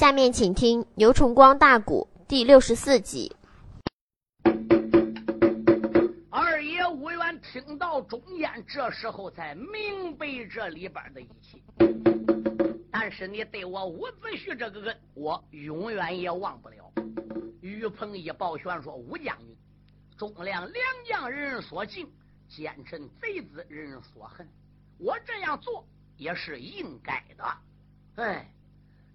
下面请听牛崇光大鼓第六十四集。二爷吴元听到中间，这时候才明白这里边的一切。但是你对我伍子胥这个恩，我永远也忘不了。于鹏一抱拳说：“吴将军，忠良良将人所敬，奸臣贼子人所恨。我这样做也是应该的。哎，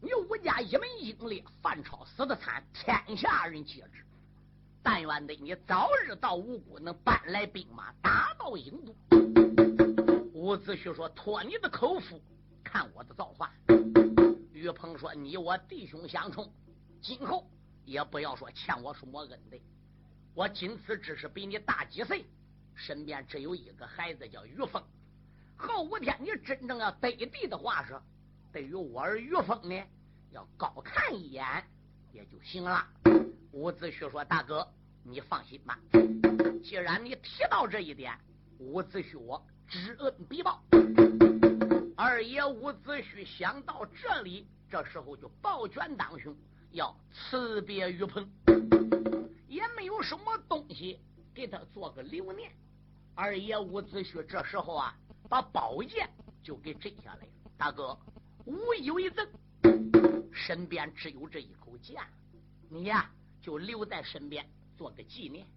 你吴家一门英烈，范超死的惨，天下人皆知。但愿得你早日到吴国，能搬来兵马，打到郢都。”伍子胥说：“托你的口福。”看我的造化，于鹏说：“你我弟兄相冲，今后也不要说欠我什么恩的。我仅此只是比你大几岁，身边只有一个孩子叫于峰。后五天你真正要得地的话，说对于我儿于峰呢，要高看一眼也就行了。”伍子胥说：“大哥，你放心吧，既然你提到这一点，伍子胥我知恩必报。”二爷伍子胥想到这里，这时候就抱拳当胸，要辞别于鹏，也没有什么东西给他做个留念。二爷伍子胥这时候啊，把宝剑就给摘下来了。大哥，无以为赠，身边只有这一口剑，你呀就留在身边做个纪念。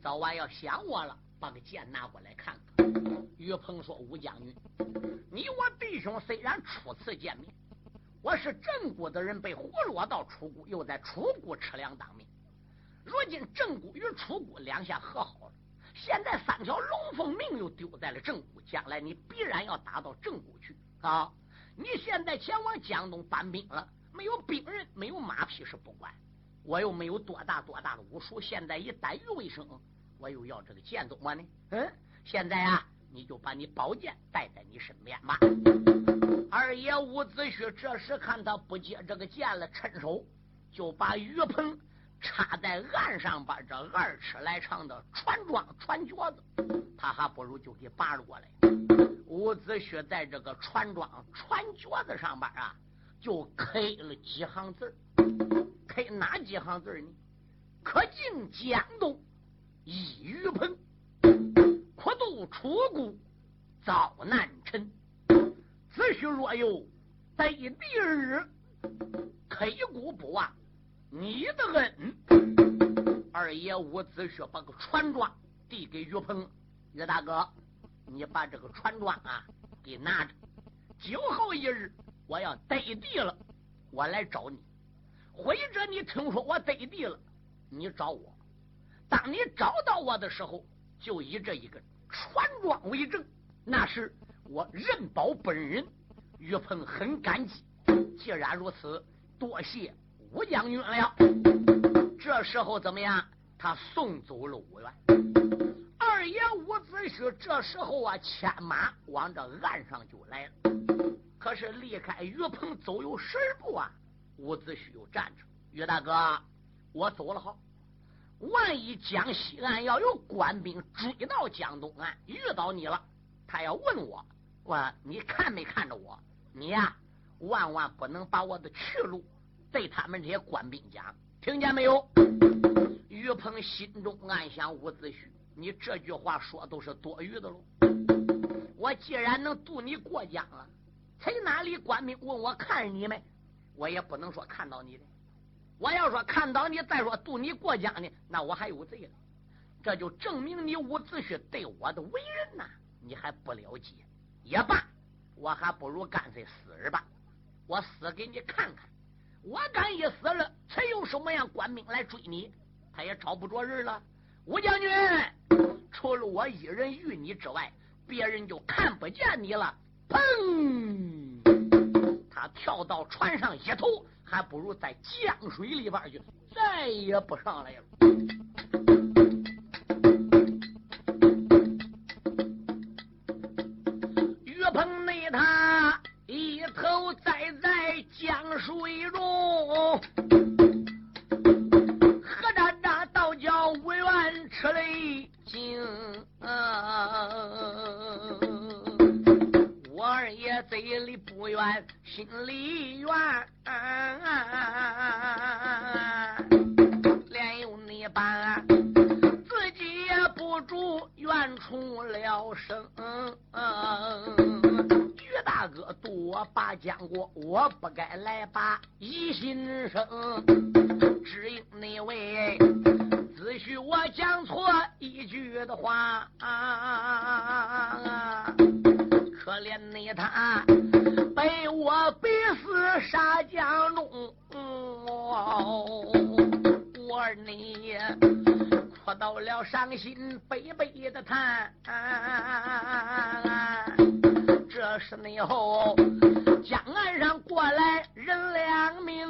早晚要想我了，把个剑拿过来看看。于鹏说：“吴将军。”你我弟兄虽然初次见面，我是正骨的人，被活落到楚谷，又在楚谷吃粮当命。如今正骨与楚谷两下和好了，现在三条龙凤命又丢在了正骨，将来你必然要打到正骨去啊！你现在前往江东搬兵了，没有兵刃，没有马匹是不管，我又没有多大多大的武术，现在以逮鱼为生，我又要这个剑怎么呢？嗯，现在啊。你就把你宝剑带在你身边吧。二爷伍子胥这时看他不接这个剑了，趁手就把鱼棚插在岸上把这二尺来长的船桩船脚子，他还不如就给拔了过来。伍子胥在这个船桩船脚子上边啊，就开了几行字开哪几行字呢？可进江东一鱼棚。苦渡楚谷遭难臣，子胥若有得地日，刻骨不忘你的恩。二爷伍子胥把个船桩递给于鹏，于大哥，你把这个船桩啊给拿着。今后一日我要得地了，我来找你；或者你听说我得地了，你找我。当你找到我的时候，就以这一个。船庄为证，那时我任保本人，岳鹏很感激。既然如此，多谢吴将军了。这时候怎么样？他送走了吴元。二爷伍子胥这时候啊，牵马往这岸上就来了。可是离开岳鹏走有十步啊，伍子胥又站着。岳大哥，我走了好。万一江西岸要有官兵追到江东岸，遇到你了，他要问我，我你看没看着我？你呀，万万不能把我的去路对他们这些官兵讲，听见没有？于鹏心中暗想：伍子胥，你这句话说都是多余的喽。我既然能渡你过江了，谁哪里官兵问我看你没？我也不能说看到你的。我要说看到你，再说渡你过江呢，那我还有罪了。这就证明你伍子胥对我的为人呐，你还不了解。也罢，我还不如干脆死儿吧。我死给你看看。我敢一死了，才有什么样官兵来追你，他也找不着人了。吴将军，除了我一人遇你之外，别人就看不见你了。砰！他跳到船上一头。还不如在江水里边去，再也不上来了。讲错一句的话，可怜你他被我逼死沙江中，我你哭到了伤心悲悲的叹。这是你后江岸上过来人两名，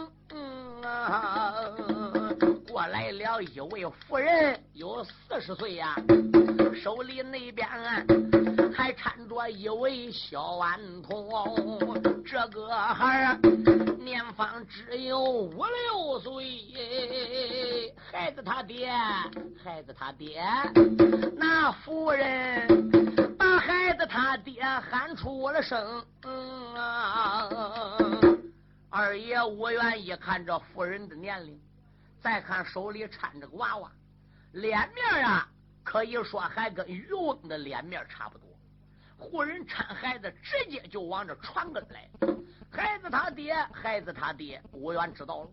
过来了一位妇人，有四十岁呀，手里那边啊还搀着一位小顽童，这个孩儿年方只有五六岁，孩子他爹，孩子他爹，那妇人。把孩子他爹喊出了声，嗯二爷我愿意看这妇人的年龄，再看手里搀着个娃娃，脸面啊，可以说还跟渔翁的脸面差不多。妇人搀孩子，直接就往这船跟来。孩子他爹，孩子他爹，吴元知道了，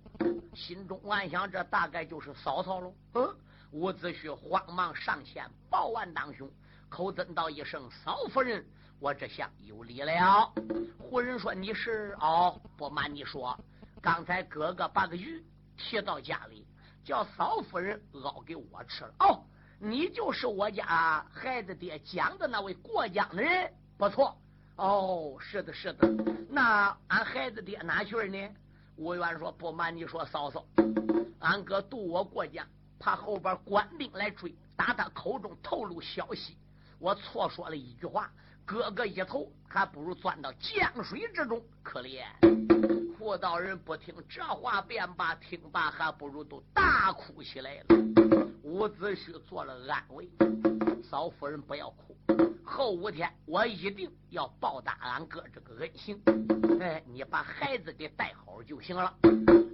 心中暗想：这大概就是嫂嫂喽。嗯，伍子胥慌忙上前抱完当兄。口尊道一声：“嫂夫人，我这下有礼了。”胡人说：“你是哦，不瞒你说，刚才哥哥把个鱼提到家里，叫嫂夫人熬给我吃了。哦，你就是我家孩子爹讲的那位过江的人，不错。哦，是的，是的。那俺孩子爹哪去呢？”吴元说：“不瞒你说，嫂嫂，俺哥渡我过江，怕后边官兵来追，打他口中透露消息。”我错说了一句话，哥哥一头还不如钻到江水之中。可怜妇道人不听这话，便罢，听罢还不如都大哭起来了。伍子胥做了安慰，嫂夫人不要哭，后五天我一定要报答俺哥这个恩情。哎，你把孩子给带好就行了。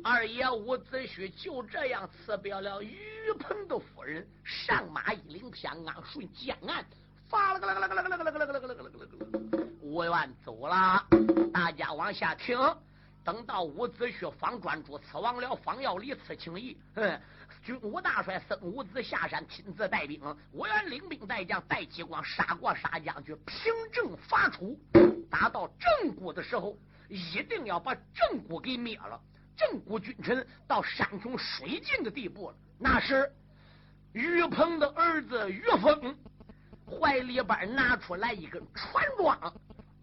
二爷伍子胥就这样辞别了于鹏的夫人，上马一领偏安顺江岸。发了个了个了个了个了个了个了个了个了个了个了个，吴元走了，大家往下听。等到伍子胥方专诸刺王了，方要离刺青衣。嗯，军武大帅孙武子下山亲自带兵，我愿领兵带将带激光杀过沙将军，平正伐楚。打到正骨的时候，一定要把正骨给灭了。正骨君臣到山穷水尽的地步了。那时于鹏的儿子于峰。怀里边拿出来一根船桩，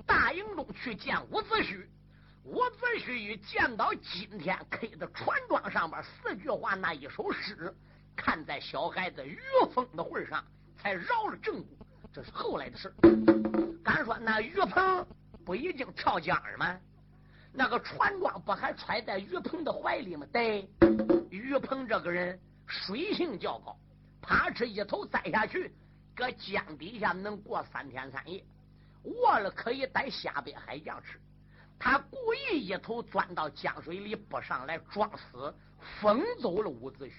大营中去见伍子胥。伍子胥一见到今天刻的船庄上边四句话那一首诗，看在小孩子于峰的份上，才饶了正骨。这是后来的事。敢说那于鹏不已经跳江了吗？那个船庄不还揣在于鹏的怀里吗？对，于鹏这个人水性较高，怕是一头栽下去。搁江底下能过三天三夜，饿了可以带下边海将吃。他故意一头钻到江水里不上来装死，封走了伍子胥。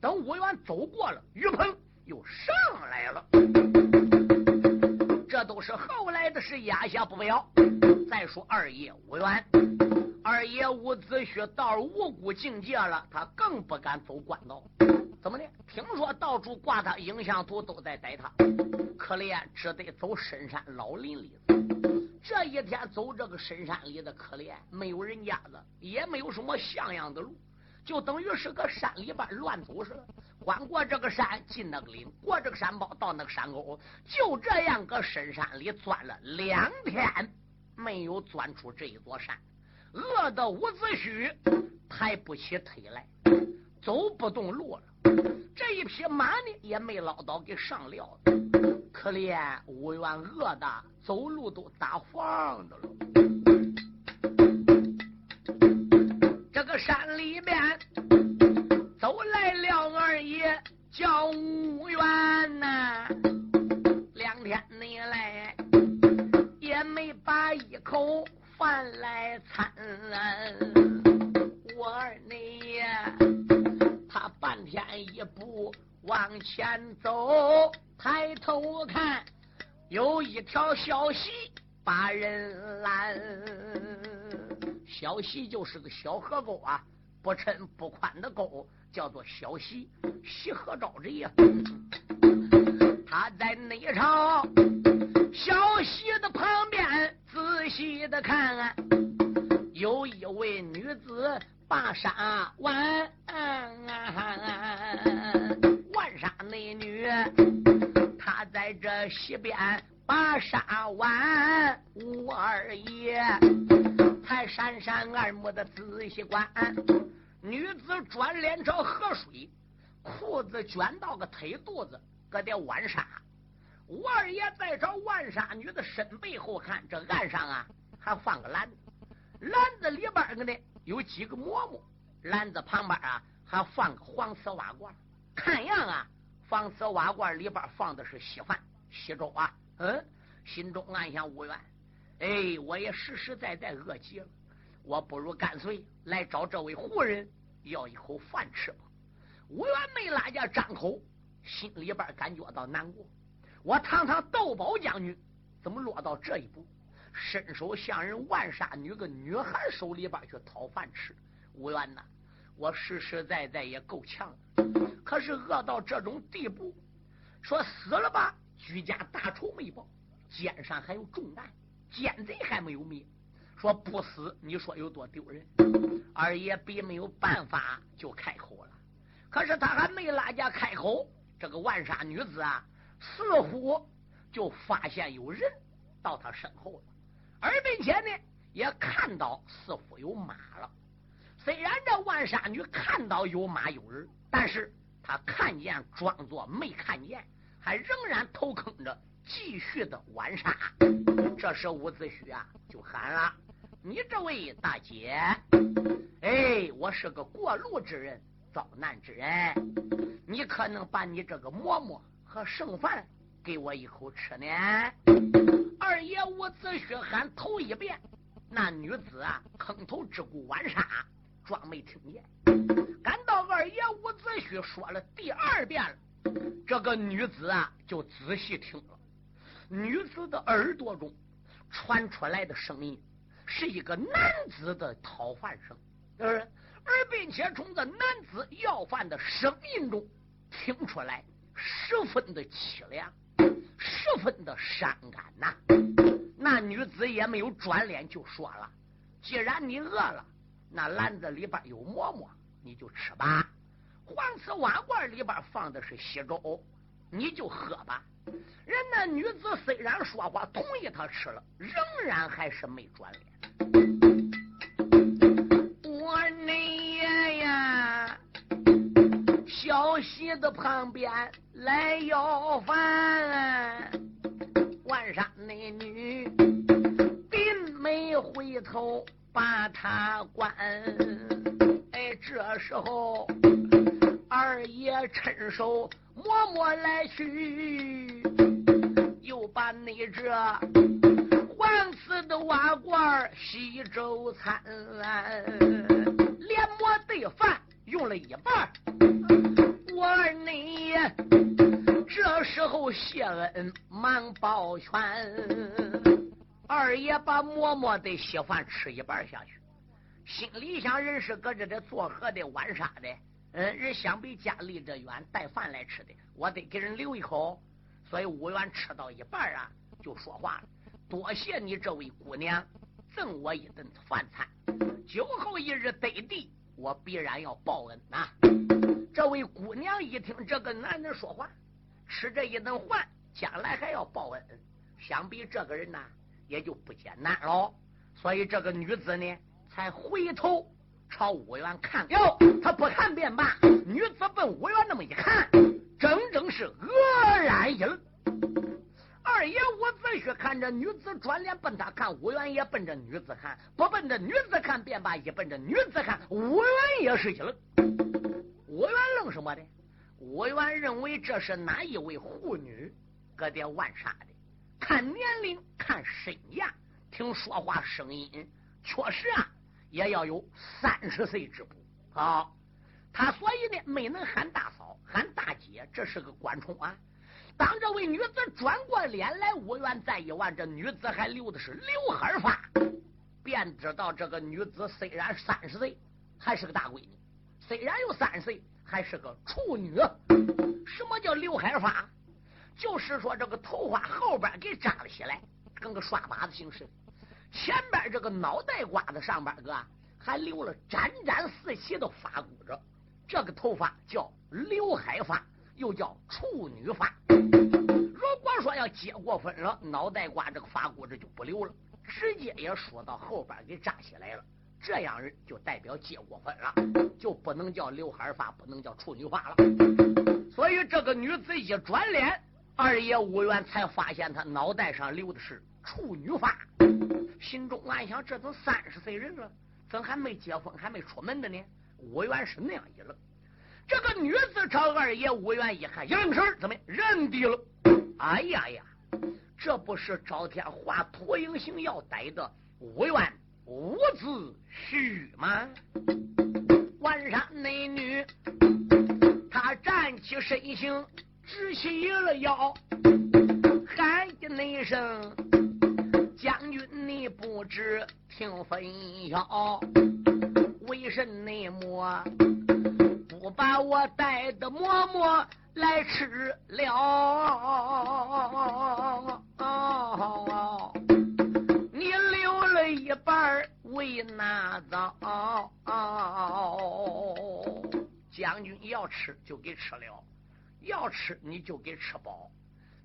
等伍元走过了，于鹏又上来了。这都是后来的事，压下不表。再说二爷伍元，二爷伍子胥到了五谷境界了，他更不敢走官道。怎么的？听说到处挂他影像图，都在逮他。可怜，只得走深山老林里。这一天走这个深山里的，可怜没有人家子，也没有什么像样的路，就等于是个山里边乱走似的。翻过这个山，进那个岭，过这个山包，到那个山沟，就这样搁深山里钻了两天，没有钻出这一座山，饿得伍子胥抬不起腿来，走不动路了。这一匹马呢，也没捞到给上料子，可怜吴元饿的走路都打晃的了。这个山里面走来了二爷叫吴元呐，两天内来也没把一口饭来餐，我儿你。他半天一步往前走，抬头看，有一条小溪把人拦。小溪就是个小河沟啊，不深不宽的沟，叫做小溪。西河招之呀，他在内朝小溪的旁边仔细的看，有一位女子把纱挽，万纱美女，她在这西边把纱挽，吴二爷。才闪闪二目的仔细观，女子转脸朝河水，裤子卷到个腿肚子，搁点挽纱。吴二爷再朝万纱女的身背后看，这岸上啊还放个篮子，篮子里边呢有几个馍馍，篮子旁边啊还放个黄瓷瓦罐，看样啊黄瓷瓦罐里边放的是稀饭稀粥啊。嗯，心中暗想无怨。哎，我也实实在在饿极了，我不如干脆来找这位胡人要一口饭吃吧。吴元没拉下张口，心里边感觉到难过。我堂堂窦宝将军，怎么落到这一步？伸手向人万杀女个女孩手里边去讨饭吃。吴元呐，我实实在在也够呛，可是饿到这种地步，说死了吧，居家大仇没报，肩上还有重担。奸贼还没有灭，说不死，你说有多丢人？二爷必没有办法，就开口了。可是他还没拉家开口，这个万杀女子啊，似乎就发现有人到他身后了，而并且呢，也看到似乎有马了。虽然这万杀女看到有马有人，但是她看见装作没看见，还仍然头坑着。继续的玩杀，这时伍子胥啊就喊了：“你这位大姐，哎，我是个过路之人，遭难之人，你可能把你这个馍馍和剩饭给我一口吃呢？”二爷伍子胥喊头一遍，那女子啊坑头之故玩杀，装没听见。赶到二爷伍子胥说了第二遍了，这个女子啊就仔细听了。女子的耳朵中传出来的声音是一个男子的讨饭声，而而并且从这男子要饭的声音中听出来十分的凄凉，十分的伤感呐。那女子也没有转脸就说了：“既然你饿了，那篮子里边有馍馍，你就吃吧。黄瓷瓦罐里边放的是稀粥，你就喝吧。”人那女子虽然说话同意他吃了，仍然还是没转脸。我你爷呀，小溪的旁边来要饭，都把他关。哎，这时候二爷趁手。默默来去，又把你这黄瓷的瓦罐洗粥餐，连馍对饭用了一半。我儿你这时候谢恩忙抱拳，二爷把馍馍的稀饭吃一半下去，心里想人是搁这的做河的玩沙的。嗯，人想必家离这远，带饭来吃的，我得给人留一口。所以武元吃到一半啊，就说话了：“多谢你这位姑娘赠我一顿饭餐，酒后一日得地，我必然要报恩呐。”这位姑娘一听这个男人说话，吃这一顿饭，将来还要报恩，想必这个人呐也就不艰难了。所以这个女子呢，才回头。朝五元看哟，他不看便罢。女子奔五元那么一看，整整是愕然一愣。二爷伍子胥看着女子转脸奔他看，五元也奔着女子看，不奔着女子看便罢，一奔着女子看，五元也是一愣。五元愣什么的？五元认为这是哪一位护女搁点玩啥的？看年龄，看身价，听说话声音，确实啊。也要有三十岁之不好，他所以呢没能喊大嫂，喊大姐，这是个官宠啊。当这位女子转过脸来，五元再一望，这女子还留的是刘海发，便知道这个女子虽然三十岁，还是个大闺女；虽然有三十岁，还是个处女。什么叫刘海发？就是说这个头发后边给扎了起来，跟个刷把子形式；前边这个脑袋瓜子上边个还留了沾沾四齐的发箍着。这个头发叫刘海发，又叫处女发。如果说要结过婚了，脑袋瓜这个发箍子就不留了，直接也梳到后边给扎起来了。这样人就代表结过婚了，就不能叫刘海发，不能叫处女发了。所以这个女子一转脸，二爷武元才发现他脑袋上留的是处女发，心中暗想：这都三十岁人了，怎还没结婚，还没出门的呢？武元是那样一愣。这个女子朝二爷武元一看，一愣神怎么认得了？哎呀呀，这不是赵天华脱影行要逮的武元伍子胥吗？万山美女，她站起身形，直起了腰，喊一声：“将军，你不知听分晓，为甚么不把我带的馍馍来吃了？你留了一半为哪早？将军要吃就给吃了，要吃你就给吃饱。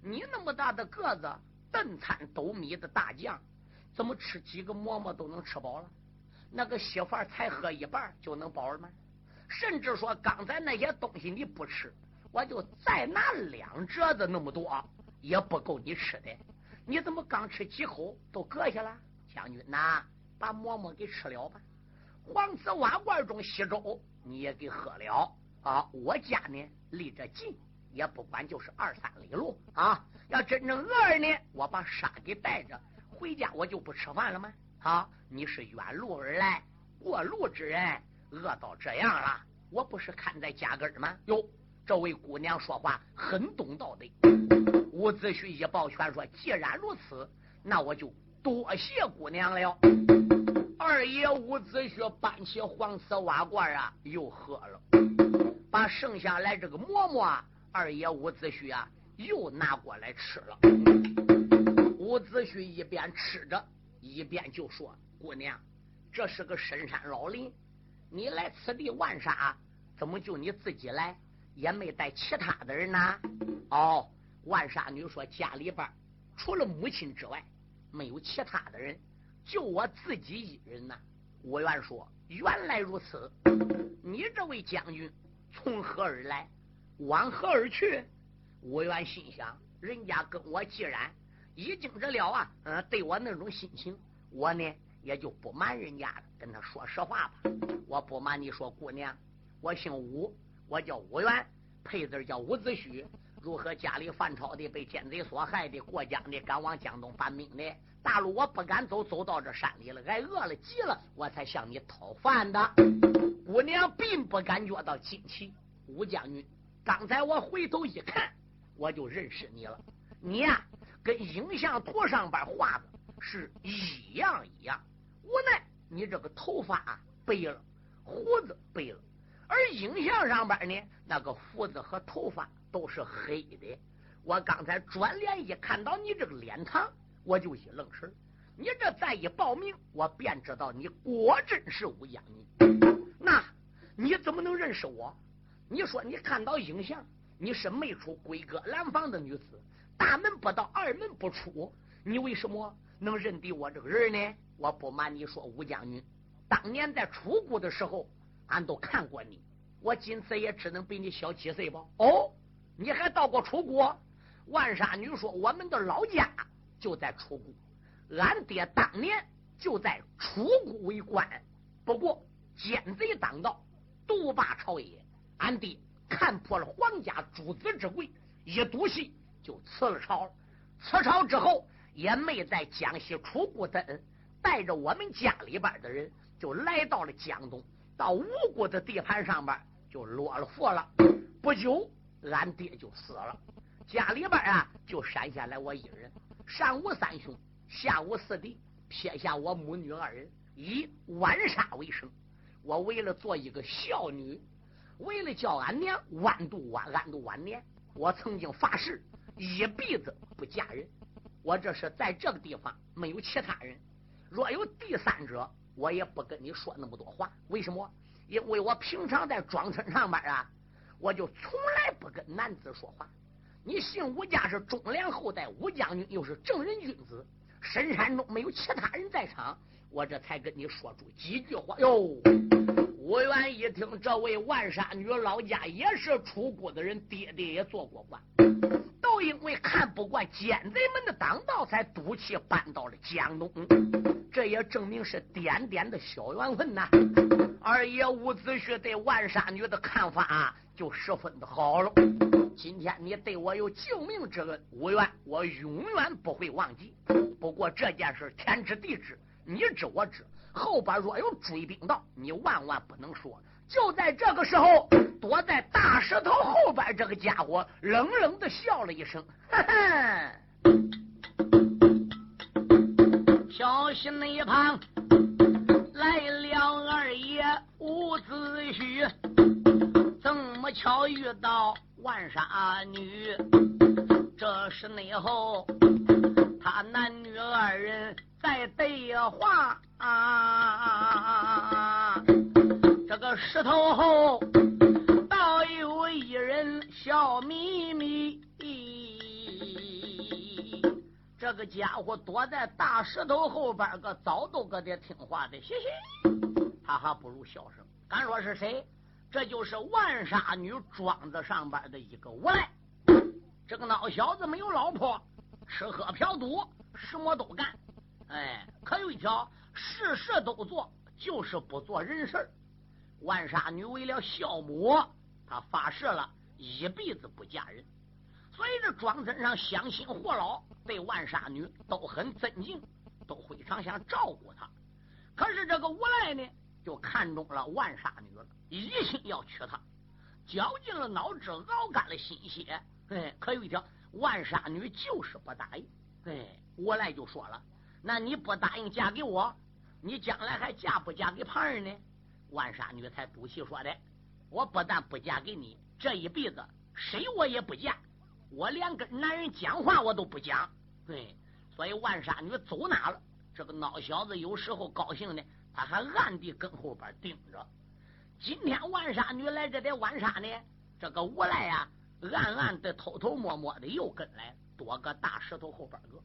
你那么大的个子，顿餐斗米的大将，怎么吃几个馍馍都能吃饱了？那个稀饭才喝一半就能饱了吗？甚至说刚才那些东西你不吃，我就再拿两折子那么多，也不够你吃的。你怎么刚吃几口都搁下了？将军呐，把馍馍给吃了吧。黄瓷瓦罐中稀粥你也给喝了啊。我家呢离这近，也不管就是二三里路啊。要真正饿呢，我把沙给带着回家，我就不吃饭了吗？啊！你是远路而来，过路之人，饿到这样了，我不是看在家根吗？哟，这位姑娘说话很懂道的。伍子胥一抱拳说：“既然如此，那我就多谢姑娘了。”二爷伍子胥搬起黄瓷瓦罐啊，又喝了，把剩下来这个馍馍，二爷伍子胥啊，又拿过来吃了。伍子胥一边吃着。一边就说：“姑娘，这是个深山老林，你来此地玩沙，怎么就你自己来，也没带其他的人呢？”哦，万沙女说：“家里边除了母亲之外，没有其他的人，就我自己一人呐。”武元说：“原来如此，你这位将军从何而来，往何而去？”武元心想：人家跟我既然。已经这了啊，嗯，对我那种心情，我呢也就不瞒人家了，跟他说实话吧。我不瞒你说，姑娘，我姓武，我叫武元，配字叫伍子胥。如何家里犯朝的，被奸贼所害的，过江的，赶往江东搬兵的，大路我不敢走，走到这山里了，挨饿了急了，我才向你讨饭的。姑娘并不感觉到惊奇。武将军，刚才我回头一看，我就认识你了。你呀。跟影像图上边画的是一样一样，无奈你这个头发白了，胡子白了，而影像上边呢，那个胡子和头发都是黑的。我刚才转脸一看到你这个脸庞，我就一愣神你这再一报名，我便知道你果真是武将军。那你怎么能认识我？你说你看到影像，你是没出闺阁蓝房的女子。大门不到，二门不出，你为什么能认得我这个人呢？我不瞒你说，吴将军，当年在楚国的时候，俺都看过你。我今次也只能比你小几岁吧。哦，你还到过楚国？万沙女说，我们的老家就在楚国，俺爹当年就在楚国为官。不过奸贼当道，独霸朝野，俺爹看破了皇家诸子之贵，一赌气。就辞了朝了，辞朝之后也没在江西出过登，带着我们家里边的人就来到了江东，到吴国的地盘上边就落了伏了。不久，俺爹就死了，家里边啊就剩下来我一人，上无三兄，下无四弟，撇下我母女二人，以晚杀为生。我为了做一个孝女，为了叫俺娘晚度晚安度晚年，我曾经发誓一辈子不嫁人。我这是在这个地方没有其他人，若有第三者，我也不跟你说那么多话。为什么？因为我平常在庄村上班啊，我就从来不跟男子说话。你姓吴家是忠良后代，吴将军又是正人君子，深山中没有其他人在场，我这才跟你说出几句话哟。吴元一听，这位万山女老家也是出国的人，爹爹也做过官。都因为看不惯奸贼们的当道，才赌气搬到了江东。这也证明是点点的小缘分呐。二爷伍子胥对万山女的看法就十分的好了。今天你对我有救命之恩，无怨我永远不会忘记。不过这件事天知地知，你知我知，后边若有追兵到，你万万不能说。就在这个时候，躲在大石头后边这个家伙冷冷的笑了一声：“哈哈，小心那一旁来了二爷伍子胥，怎么巧遇到万杀女？这是内后他男女二人在对话啊。”这个石头后，倒有一人笑眯眯。这个家伙躲在大石头后边，个早都搁这听话的，嘻嘻，他还不如笑声。敢说是谁？这就是万沙女庄子上边的一个无赖。这个孬小子没有老婆，吃喝嫖赌什么都干，哎，可有一条，事事都做，就是不做人事万沙女为了孝母，她发誓了一辈子不嫁人。所以这庄村上乡亲活老对万沙女都很尊敬，都非常想照顾她。可是这个无赖呢，就看中了万沙女了，一心要娶她，绞尽了脑汁，熬干了心血。哎，可有一条，万沙女就是不答应。哎，无赖就说了：“那你不答应嫁给我，你将来还嫁不嫁给旁人呢？”万沙女才赌气说的：“我不但不嫁给你，这一辈子谁我也不嫁，我连跟男人讲话我都不讲。”对，所以万沙女走哪了？这个孬小子有时候高兴呢，他还暗地跟后边盯着。今天万沙女来这点万沙呢，这个无赖呀，暗暗的、偷偷摸摸的又跟来，多个大石头后边个。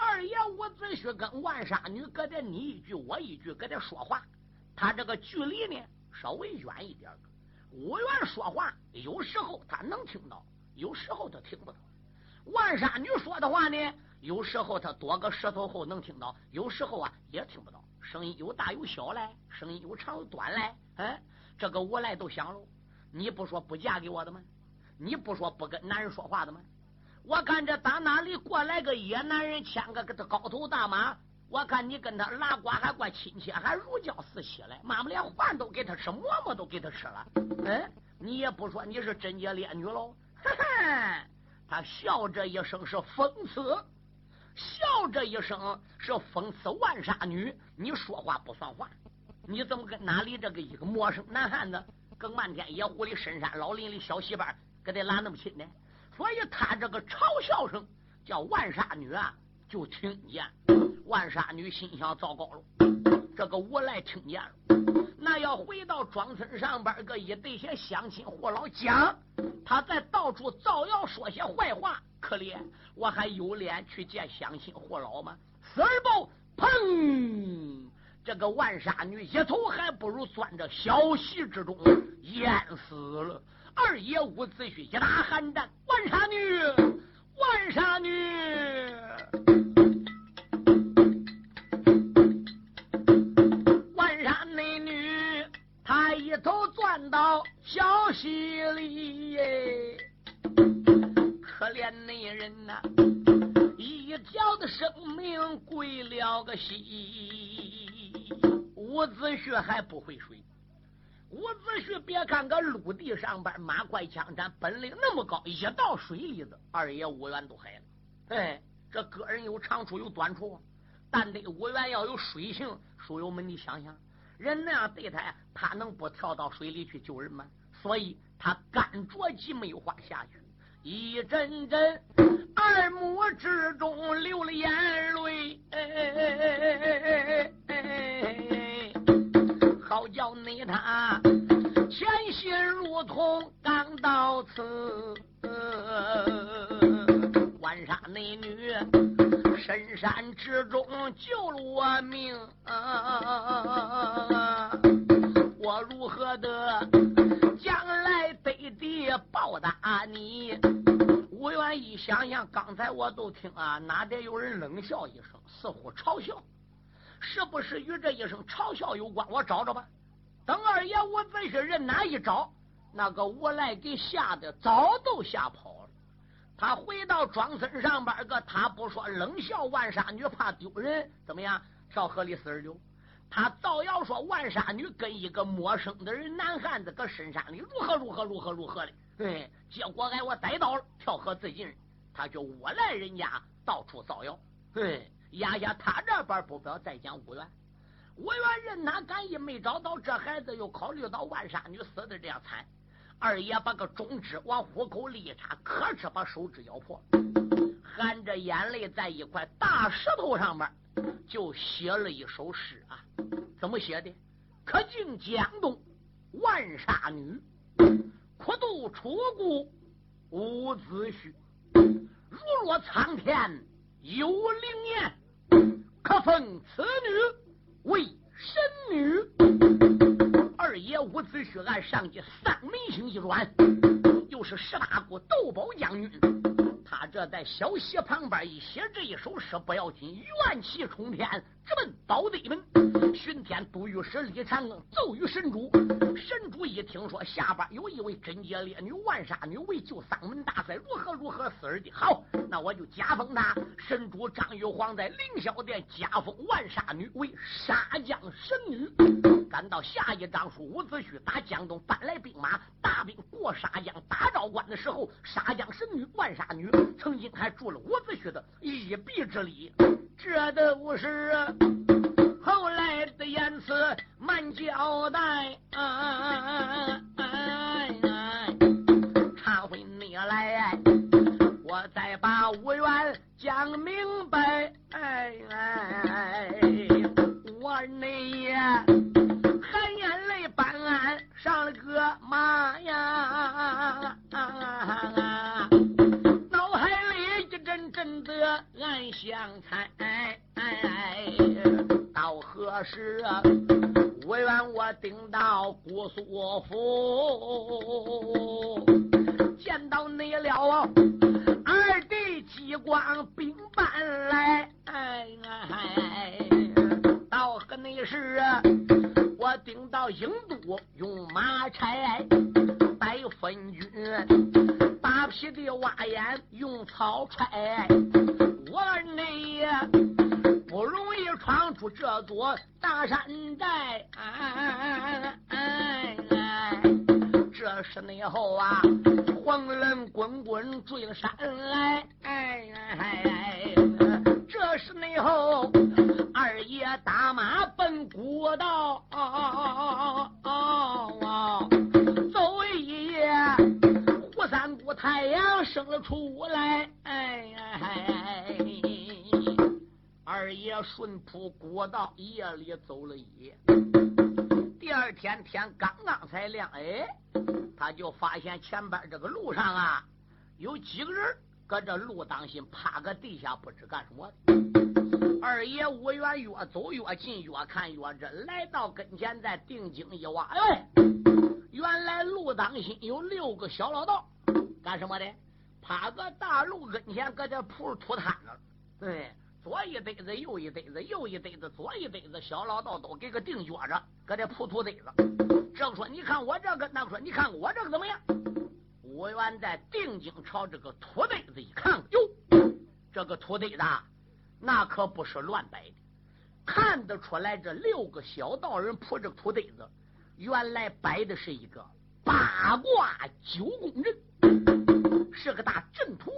二爷伍子胥跟万沙女搁这你一句我一句搁这说话。他这个距离呢稍微远一点五元说话有时候他能听到，有时候他听不到。万沙女说的话呢，有时候他躲个石头后能听到，有时候啊也听不到。声音有大有小嘞，声音有长有短嘞。哎，这个我来都想了，你不说不嫁给我的吗？你不说不跟男人说话的吗？我看这打哪里过来个野男人，牵个个这高头大马。我看你跟他拉呱还怪亲切，还如胶似漆嘞。妈妈连饭都给他吃，馍馍都给他吃了。嗯，你也不说你是贞洁烈女喽？哈哈，他笑这一声是讽刺，笑这一声是讽刺万杀女。你说话不算话，你怎么跟哪里这个一个陌生男汉子，跟漫天野狐里深山老林里小戏班跟他拉那么亲呢？所以他这个嘲笑声叫万杀女啊，就听见。万杀女心想：糟糕了，这个无赖听见了，那要回到庄村上边个一对些乡亲或老讲，他在到处造谣说些坏话，可怜我还有脸去见乡亲或老吗？死而不砰！这个万杀女一头还不如钻这小溪之中淹死了。二爷伍子胥一打寒战，万杀女，万杀女。一头钻到小溪里，可怜那人呐，一条的生命归了个稀。伍子胥还不会水，伍子胥别看个陆地上边马快枪战，本领那么高，一到水里子，二爷伍元都害了。哎，这个人有长处有短处，但得五元要有水性，书友们，你想想，人那样对他，他能不跳到水里去救人吗？所以他干着急没有话下去，一阵阵二目之中流了眼从刚到此，万杀那女深山之中救了我命，我如何的？将来得地报答你。吴元一想想，刚才我都听啊，哪点有人冷笑一声，似乎嘲笑，是不是与这一声嘲笑有关？我找找吧。等二爷我子胥人哪一找，那个无赖给吓得早都吓跑了。他回到庄村上边个，他不说冷笑万杀女怕丢人，怎么样？跳河里四十九。他造谣说万杀女跟一个陌生的人男汉子搁深山里如何如何如何如何的，哎，结果挨我逮到了，跳河自尽。他就窝来人家到处造谣，哎，压下他这边不表再讲五元，五元人他敢一没找到这孩子，又考虑到万杀女死的这样惨，二爷把个中指往虎口里一插，可哧把手指咬破，含着眼泪在一块大石头上面。就写了一首诗啊，怎么写的？可敬江东万杀女，苦度楚国伍子胥。如若苍天有灵验，可封此女为神女。二爷伍子胥按上去，三门星一转，又是十八国斗宝将军。他这在小溪旁边一写这一首诗不要紧，元气冲天，直奔宝地门。巡天都御史李长庚奏于神主，神主一听说下边有一位贞洁烈女万杀女为救丧门大帅，如何如何死而的，好，那我就加封他。神主张玉皇在凌霄殿加封万杀女为杀将神女。赶到下一章书，伍子胥打江东搬来兵马，大兵过沙江打昭关的时候，杀将神女万杀女。曾经还助了伍子胥的一臂之力，这都是后来的言辞慢交代。忏悔你来，我再把无缘讲明白。我你含眼泪办案上了个马呀！脑海里一阵阵的暗相猜，到何时我愿我顶到姑苏府，见到你了，二弟激光兵搬来，到何那时我顶到郢都用马差带分军。匹的挖眼用草揣，我内爷不容易闯出这座大山寨。哎哎哎哎哎这是内后啊，黄人滚滚坠山来。哎哎哎，这是内后，二爷打马奔古道，哦哦哦哦哦哦走一夜。太阳升了出来，哎二爷顺铺古道夜里走了一夜。第二天天刚刚才亮，哎，他就发现前边这个路上啊，有几个人搁这路当心，趴个地下不知干什么。二爷五元越走越近，越看越真，来到跟前，再定睛一望，哎，原来路当心有六个小老道。干什么的？趴个大路跟前，搁这铺土摊子。对，左一堆子，右一堆子，右一堆子，左一堆子，小老道都给个定脚着，搁这铺土堆子。这个说，你看我这个；那个说，你看我这个怎么样？我原在定睛朝这个土堆子一看，哟，这个土堆子那可不是乱摆的，看得出来，这六个小道人铺这个土堆子，原来摆的是一个八卦九宫阵。是个大阵图，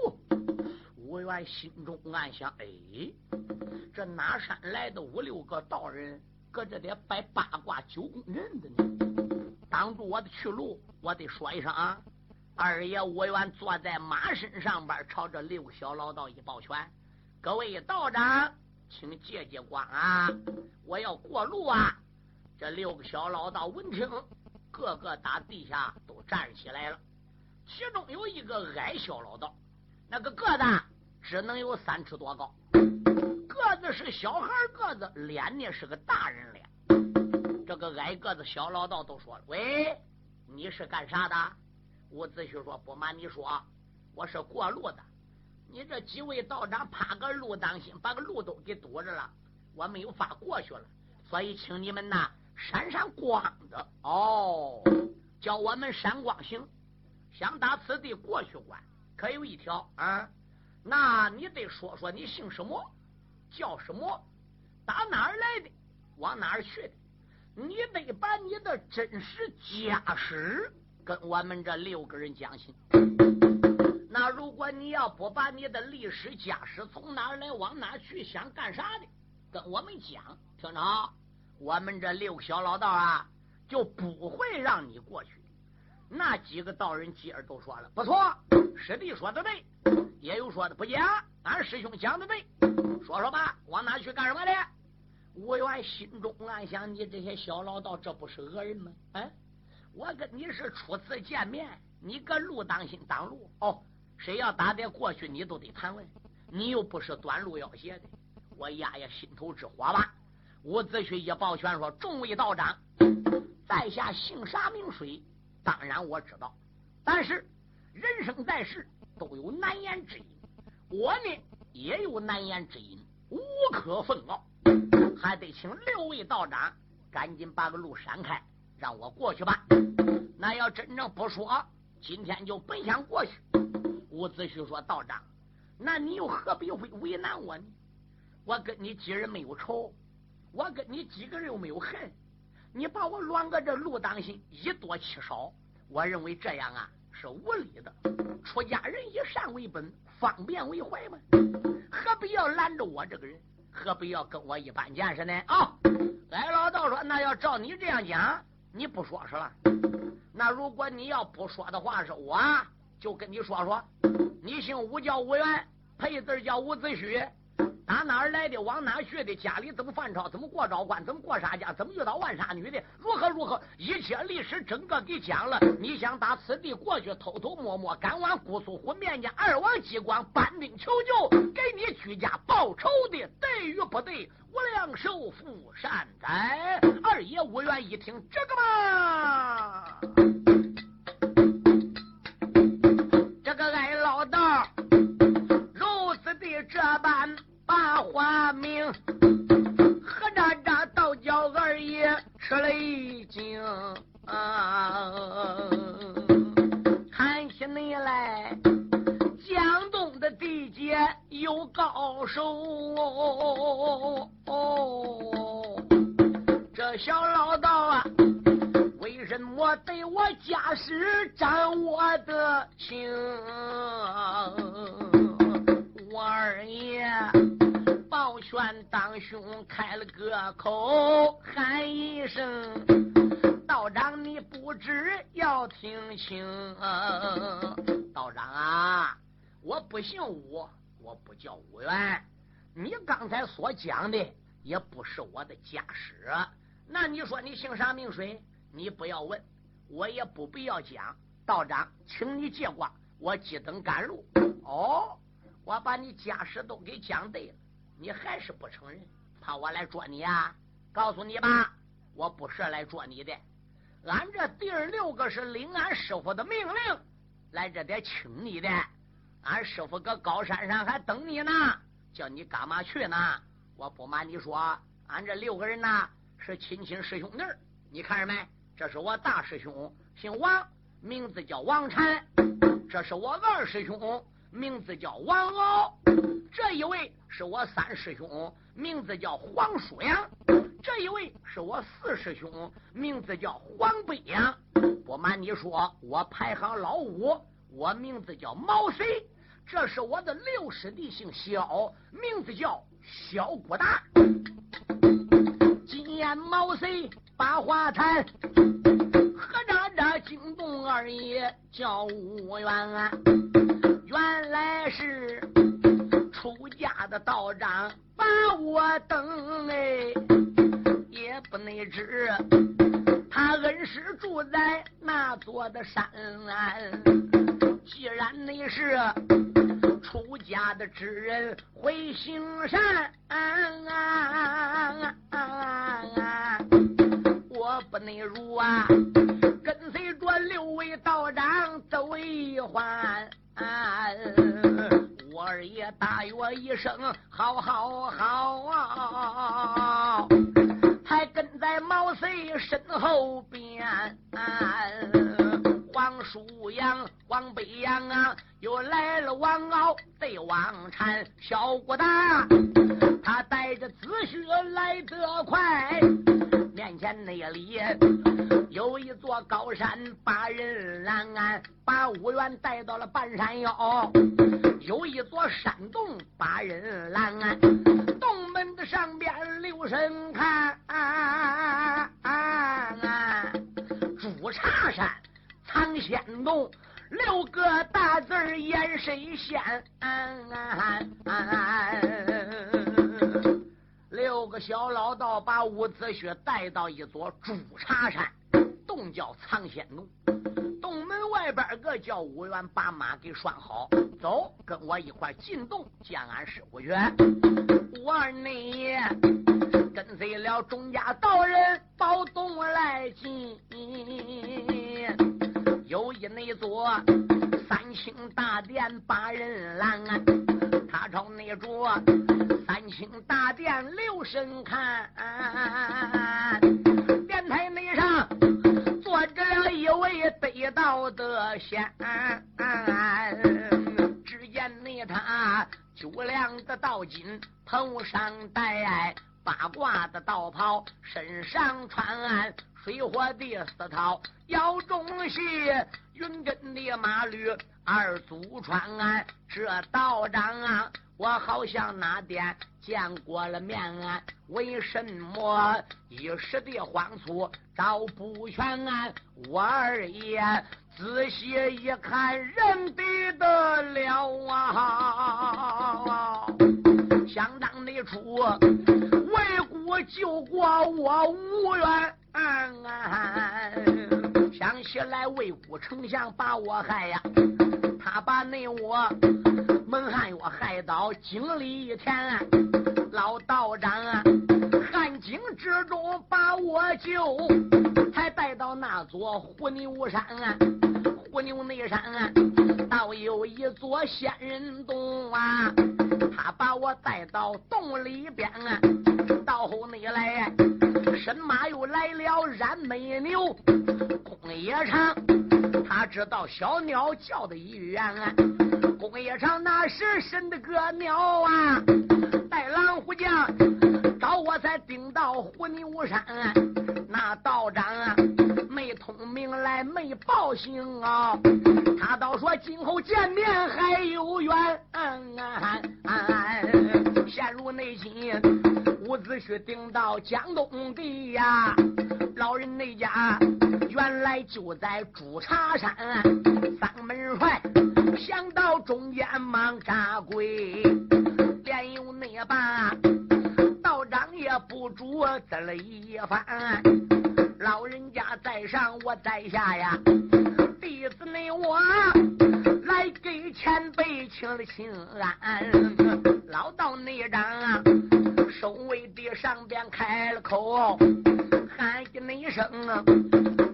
武元心中暗想：哎，这哪山来的五六个道人，搁这得摆八卦九宫阵的呢？挡住我的去路，我得说一声啊！二爷武元坐在马身上边，朝着六小老道一抱拳：“各位道长，请借借光啊！我要过路啊！”这六个小老道闻听，个个打地下都站起来了。其中有一个矮小老道，那个个子只能有三尺多高，个子是小孩个子，脸呢是个大人脸。这个矮个子小老道都说了：“喂，你是干啥的？”伍子胥说：“不瞒你说，我是过路的。你这几位道长怕个路当心，把个路都给堵着了，我没有法过去了。所以请你们呐闪闪光的哦，叫我们闪光行。想打此地过去关，可有一条啊？那你得说说你姓什么，叫什么，打哪儿来的，往哪儿去的？你得把你的真实家史。”跟我们这六个人讲清。那如果你要不把你的历史家史从哪儿来往哪去想干啥的，跟我们讲，听着，我们这六个小老道啊，就不会让你过去。那几个道人继而都说了，不错，师弟说的对，也有说的不假，俺师兄讲的对，说说吧，往哪去干什么的？吴元心中暗想：你这些小老道，这不是讹人吗？哎。我跟你是初次见面，你搁路当心挡路哦。谁要打得过去，你都得盘问。你又不是短路要挟的，我压压心头之火吧。伍子胥一抱拳说：“众位道长，在下姓啥名谁？当然我知道，但是人生在世都有难言之隐，我呢也有难言之隐，无可奉告，还得请六位道长赶紧把个路闪开。”让我过去吧。那要真正不说，今天就本想过去。伍子胥说：“道长，那你又何必会为难我呢？我跟你几人没有仇，我跟你几个人又没有恨。你把我乱个这路当心，以多欺少，我认为这样啊是无理的。出家人以善为本，方便为怀嘛。何必要拦着我这个人？何必要跟我一般见识呢？啊！矮老道说：那要照你这样讲。”你不说是吧？那如果你要不说的话，是我就跟你说说。你姓吴叫吴元，配字叫伍子胥，打哪儿来的？往哪去的？家里怎么犯朝？怎么过昭关？怎么过杀家？怎么遇到万杀女的？如何如何？一切历史整个给讲了。你想打此地过去，偷偷摸摸赶往姑苏湖面见二王机关，搬兵求救，给你居家报仇的，对与不对？无量寿福善哉！二爷无缘一听这个嘛，这个矮老道如此的这般把话明，何渣渣倒叫二爷吃了一惊，啊看起你来。江东的地界有高手哦，这小老道啊，为什么对我家事掌握得清？我二爷玄当胸，开了个口，喊一声：“道长，你不知要听清。”道长啊！我不姓武，我不叫武元。你刚才所讲的也不是我的家史，那你说你姓啥名谁？你不要问，我也不必要讲。道长，请你借光，我急等赶路。哦，我把你家史都给讲对了，你还是不承认，怕我来捉你啊？告诉你吧，我不是来捉你的，俺这第六个是领俺师傅的命令来这得请你的。俺师傅搁高山上还等你呢，叫你干嘛去呢？我不瞒你说，俺这六个人呢是亲亲师兄弟你看着没？这是我大师兄，姓王，名字叫王禅；这是我二师兄，名字叫王敖；这一位是我三师兄，名字叫黄舒阳；这一位是我四师兄，名字叫黄北阳。不瞒你说，我排行老五。我名字叫毛遂，这是我的六师弟，姓肖，名字叫肖国达。今年毛遂把话谈，何扎扎惊动二爷叫吴元啊，原来是出家的道长把我等哎，也不内知他恩师住在那座的山。既然你是出家的之人，会行善。我不内如啊，跟随着六位道长走一环。我二爷大约一声好好好啊，还跟在毛遂身后边。黄叔阳、黄北阳啊，又来了王敖对王禅，小国大，他带着子婿来得快。面前那里有一座高山，把人拦岸，把五元带到了半山腰。有一座山洞，把人拦岸，洞门的上边留神看，朱茶山。藏仙洞六个大字儿演谁现？六个小老道把伍子胥带到一座朱茶山，洞叫藏仙洞。洞门外边个叫五元，把马给拴好，走，跟我一块进洞见俺师傅去。我二内爷跟随了钟家道人到洞来进。有一那座三清大殿把人拦，他朝那座三清大殿留神看，殿台内上坐着了一位得道的仙，只见那他九两的道巾头上戴，八卦的道袍身上穿。水火的丝绦，腰中系云根的马驴，二足穿啊，这道长啊，我好像那天见过了面啊，为什么一时的慌促找不全啊？我二爷仔细一看，认得得了啊！想当那初为国救过我无冤。想起来魏国丞相把我害呀，他把那我蒙汉我害到井里一天，老道长啊，汉井之中把我救，才带到那座虎牛山啊，虎牛内山啊倒有一座仙人洞啊，他把我带到洞里边啊，到后内来。神马又来了，染美牛，空也长，他知道小鸟叫的语言啊。公爷长那是神的个鸟啊，带狼虎将找我才顶到虎牛山，那道长啊没通明来没报信啊，他倒说今后见面还有缘，陷入内心。伍子胥顶到江东地呀，老人那家原来就在朱茶山，三门帅。想到中间忙扎跪，连有那把道长也不住滋了一番，老人家在上我在下呀，弟子那我来给前辈请了请安，老道那张。守卫的上边开了口，喊一声啊，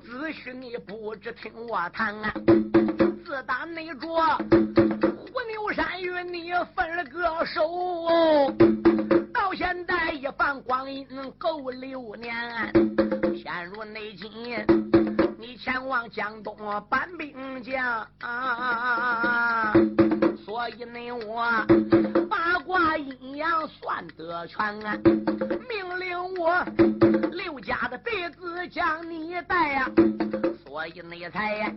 子虚你不知听我谈啊。自打那着虎牛山与你分了个手，到现在一番光阴够六年。现如内今，你前往江东搬兵将，所以呢我。八卦阴阳算得全，命令我刘家的弟子将你带呀，所以你才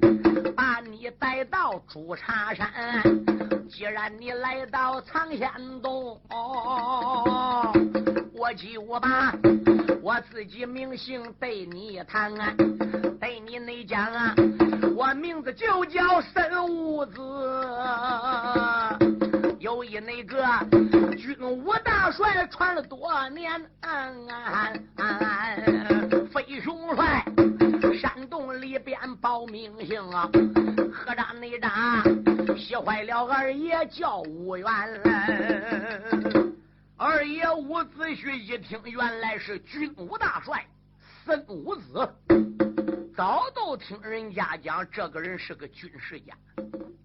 把你带到朱茶山。既然你来到藏仙洞，哦我就把我自己名姓对你谈啊，对你内讲啊，我名字就叫申五子，有一那个军武大帅传了多年，飞熊帅。山洞里边报名姓啊，何战内战，气坏了二爷叫吴元。二爷伍子胥一听，原来是军武大帅孙武子。早都听人家讲，这个人是个军事家，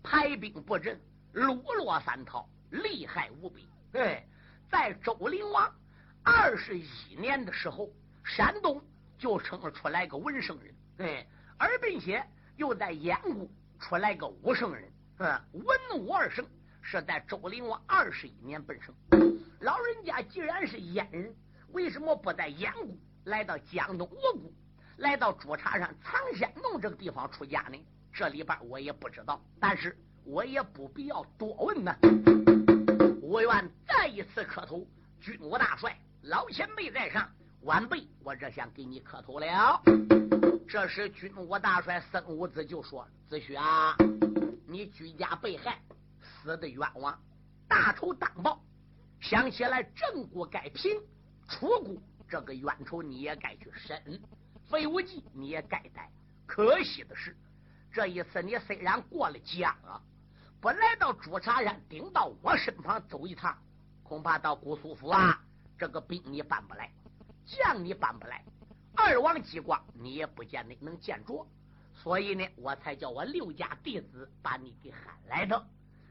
排兵布阵，路落三套，厉害无比。对，在周灵王二十一年的时候，山东就生了出来个文圣人。对，而并且又在燕国出来个武圣人，嗯，文武二圣是在周灵王二十一年本生。老人家既然是燕人，为什么不在燕国来到江东我国，来到朱茶山藏仙洞这个地方出家呢？这里边我也不知道，但是我也不必要多问呢。我愿再一次磕头，军武大帅，老前辈在上，晚辈我这想给你磕头了。这时，军武大帅孙武子就说：“子胥啊，你居家被害，死的冤枉，大仇当报。想起来正国该平，楚国这个冤仇你也该去审，费无忌你也该逮。可惜的是，这一次你虽然过了江啊，不来到朱茶山，顶到我身旁走一趟，恐怕到姑苏府啊，这个兵你搬不来，将你搬不来。”二王激光，你也不见得能见着，所以呢，我才叫我六家弟子把你给喊来的。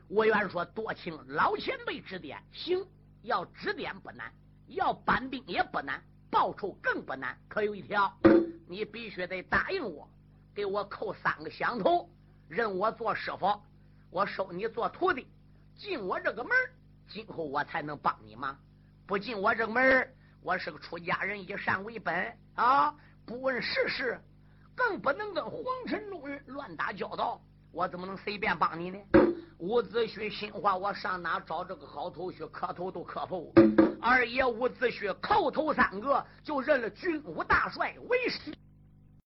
我原说多请老前辈指点，行，要指点不难，要搬兵也不难，报酬更不难。可有一条，你必须得答应我，给我扣三个响头，认我做师傅，我收你做徒弟，进我这个门今后我才能帮你忙。不进我这个门我是个出家人，以善为本啊！不问世事，更不能跟皇城中人乱打交道。我怎么能随便帮你呢？伍子胥心话，我上哪找这个好头绪？磕头都磕不。二爷伍子胥叩头三个，就认了军武大帅为师。